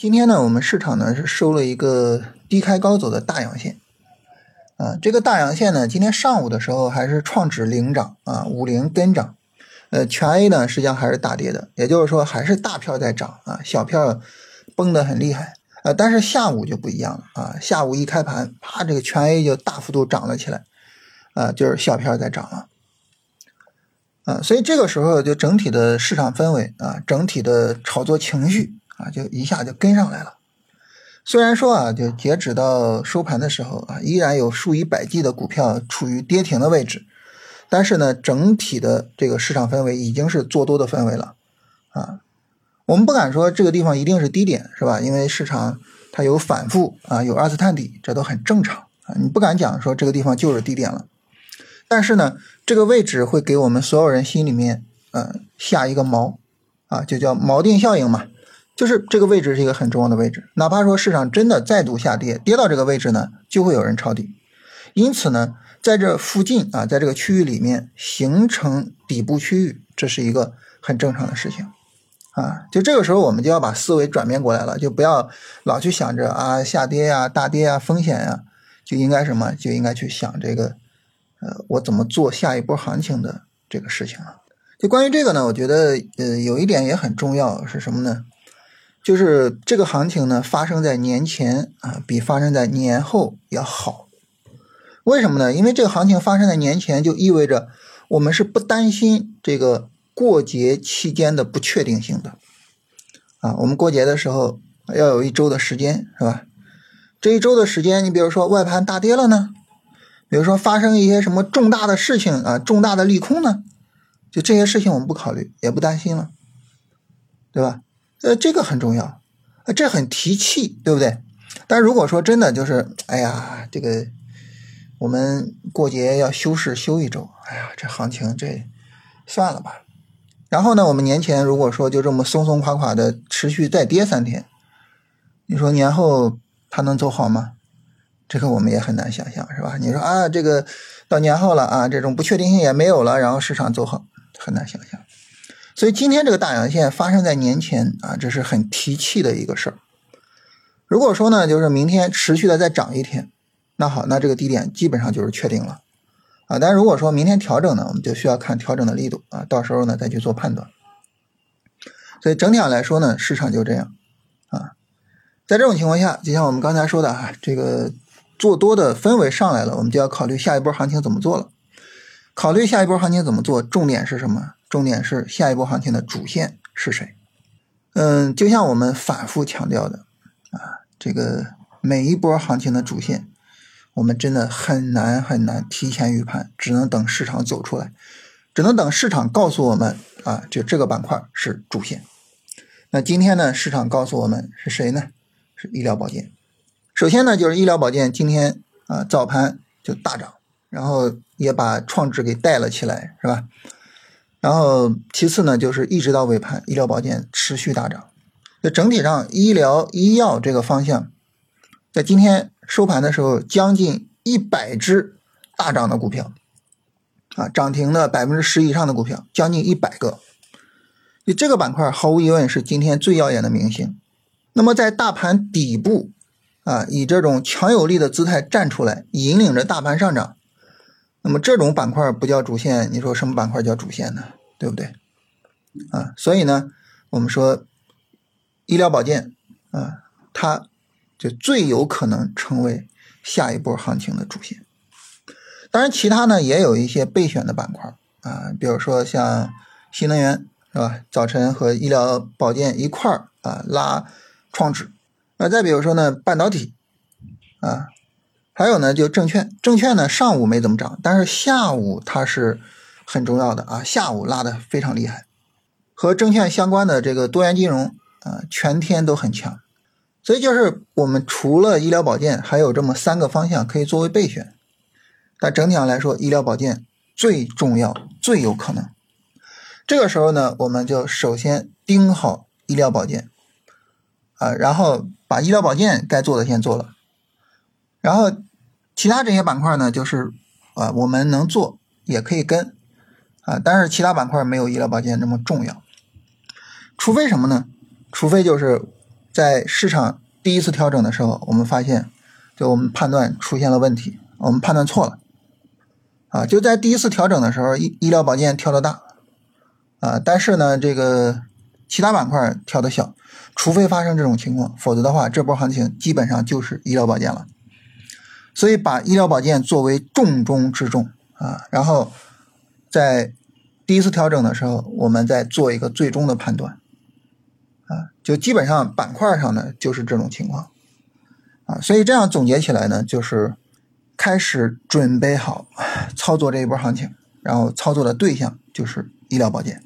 今天呢，我们市场呢是收了一个低开高走的大阳线，啊，这个大阳线呢，今天上午的时候还是创指领涨啊，五零跟涨，呃，全 A 呢实际上还是大跌的，也就是说还是大票在涨啊，小票崩得很厉害，啊，但是下午就不一样了啊，下午一开盘，啪，这个全 A 就大幅度涨了起来，啊，就是小票在涨了，啊，所以这个时候就整体的市场氛围啊，整体的炒作情绪。啊，就一下就跟上来了。虽然说啊，就截止到收盘的时候啊，依然有数以百计的股票处于跌停的位置，但是呢，整体的这个市场氛围已经是做多的氛围了啊。我们不敢说这个地方一定是低点，是吧？因为市场它有反复啊，有二次探底，这都很正常啊。你不敢讲说这个地方就是低点了，但是呢，这个位置会给我们所有人心里面嗯下一个锚啊，就叫锚定效应嘛。就是这个位置是一个很重要的位置，哪怕说市场真的再度下跌，跌到这个位置呢，就会有人抄底。因此呢，在这附近啊，在这个区域里面形成底部区域，这是一个很正常的事情啊。就这个时候，我们就要把思维转变过来了，就不要老去想着啊下跌呀、大跌呀、风险呀，就应该什么，就应该去想这个，呃，我怎么做下一波行情的这个事情了。就关于这个呢，我觉得呃有一点也很重要，是什么呢？就是这个行情呢，发生在年前啊，比发生在年后要好。为什么呢？因为这个行情发生在年前，就意味着我们是不担心这个过节期间的不确定性的啊。我们过节的时候要有一周的时间，是吧？这一周的时间，你比如说外盘大跌了呢，比如说发生一些什么重大的事情啊，重大的利空呢，就这些事情我们不考虑，也不担心了，对吧？呃，这个很重要，呃，这很提气，对不对？但如果说真的就是，哎呀，这个我们过节要休市休一周，哎呀，这行情这算了吧。然后呢，我们年前如果说就这么松松垮垮的持续再跌三天，你说年后它能走好吗？这个我们也很难想象，是吧？你说啊，这个到年后了啊，这种不确定性也没有了，然后市场走好，很难想象。所以今天这个大阳线发生在年前啊，这是很提气的一个事儿。如果说呢，就是明天持续的再涨一天，那好，那这个低点基本上就是确定了啊。但如果说明天调整呢，我们就需要看调整的力度啊，到时候呢再去做判断。所以整体上来说呢，市场就这样啊。在这种情况下，就像我们刚才说的啊，这个做多的氛围上来了，我们就要考虑下一波行情怎么做了。考虑下一波行情怎么做，重点是什么？重点是下一波行情的主线是谁？嗯，就像我们反复强调的啊，这个每一波行情的主线，我们真的很难很难提前预判，只能等市场走出来，只能等市场告诉我们啊，就这个板块是主线。那今天呢，市场告诉我们是谁呢？是医疗保健。首先呢，就是医疗保健今天啊早盘就大涨，然后也把创指给带了起来，是吧？然后其次呢，就是一直到尾盘，医疗保健持续大涨。就整体上，医疗医药这个方向，在今天收盘的时候，将近一百只大涨的股票，啊，涨停的百分之十以上的股票，将近一百个。就这个板块，毫无疑问是今天最耀眼的明星。那么在大盘底部，啊，以这种强有力的姿态站出来，引领着大盘上涨。那么这种板块不叫主线，你说什么板块叫主线呢？对不对？啊，所以呢，我们说医疗保健啊，它就最有可能成为下一波行情的主线。当然，其他呢也有一些备选的板块啊，比如说像新能源是吧？早晨和医疗保健一块儿啊拉创指。那再比如说呢，半导体啊。还有呢，就证券，证券呢上午没怎么涨，但是下午它是很重要的啊，下午拉的非常厉害，和证券相关的这个多元金融啊，全天都很强，所以就是我们除了医疗保健，还有这么三个方向可以作为备选，但整体上来说，医疗保健最重要，最有可能。这个时候呢，我们就首先盯好医疗保健啊，然后把医疗保健该做的先做了，然后。其他这些板块呢，就是啊，我们能做也可以跟啊，但是其他板块没有医疗保健那么重要。除非什么呢？除非就是在市场第一次调整的时候，我们发现，就我们判断出现了问题，我们判断错了，啊，就在第一次调整的时候，医医疗保健跳得大，啊，但是呢，这个其他板块跳得小，除非发生这种情况，否则的话，这波行情基本上就是医疗保健了。所以把医疗保健作为重中之重啊，然后在第一次调整的时候，我们再做一个最终的判断。啊，就基本上板块上呢就是这种情况，啊，所以这样总结起来呢，就是开始准备好操作这一波行情，然后操作的对象就是医疗保健。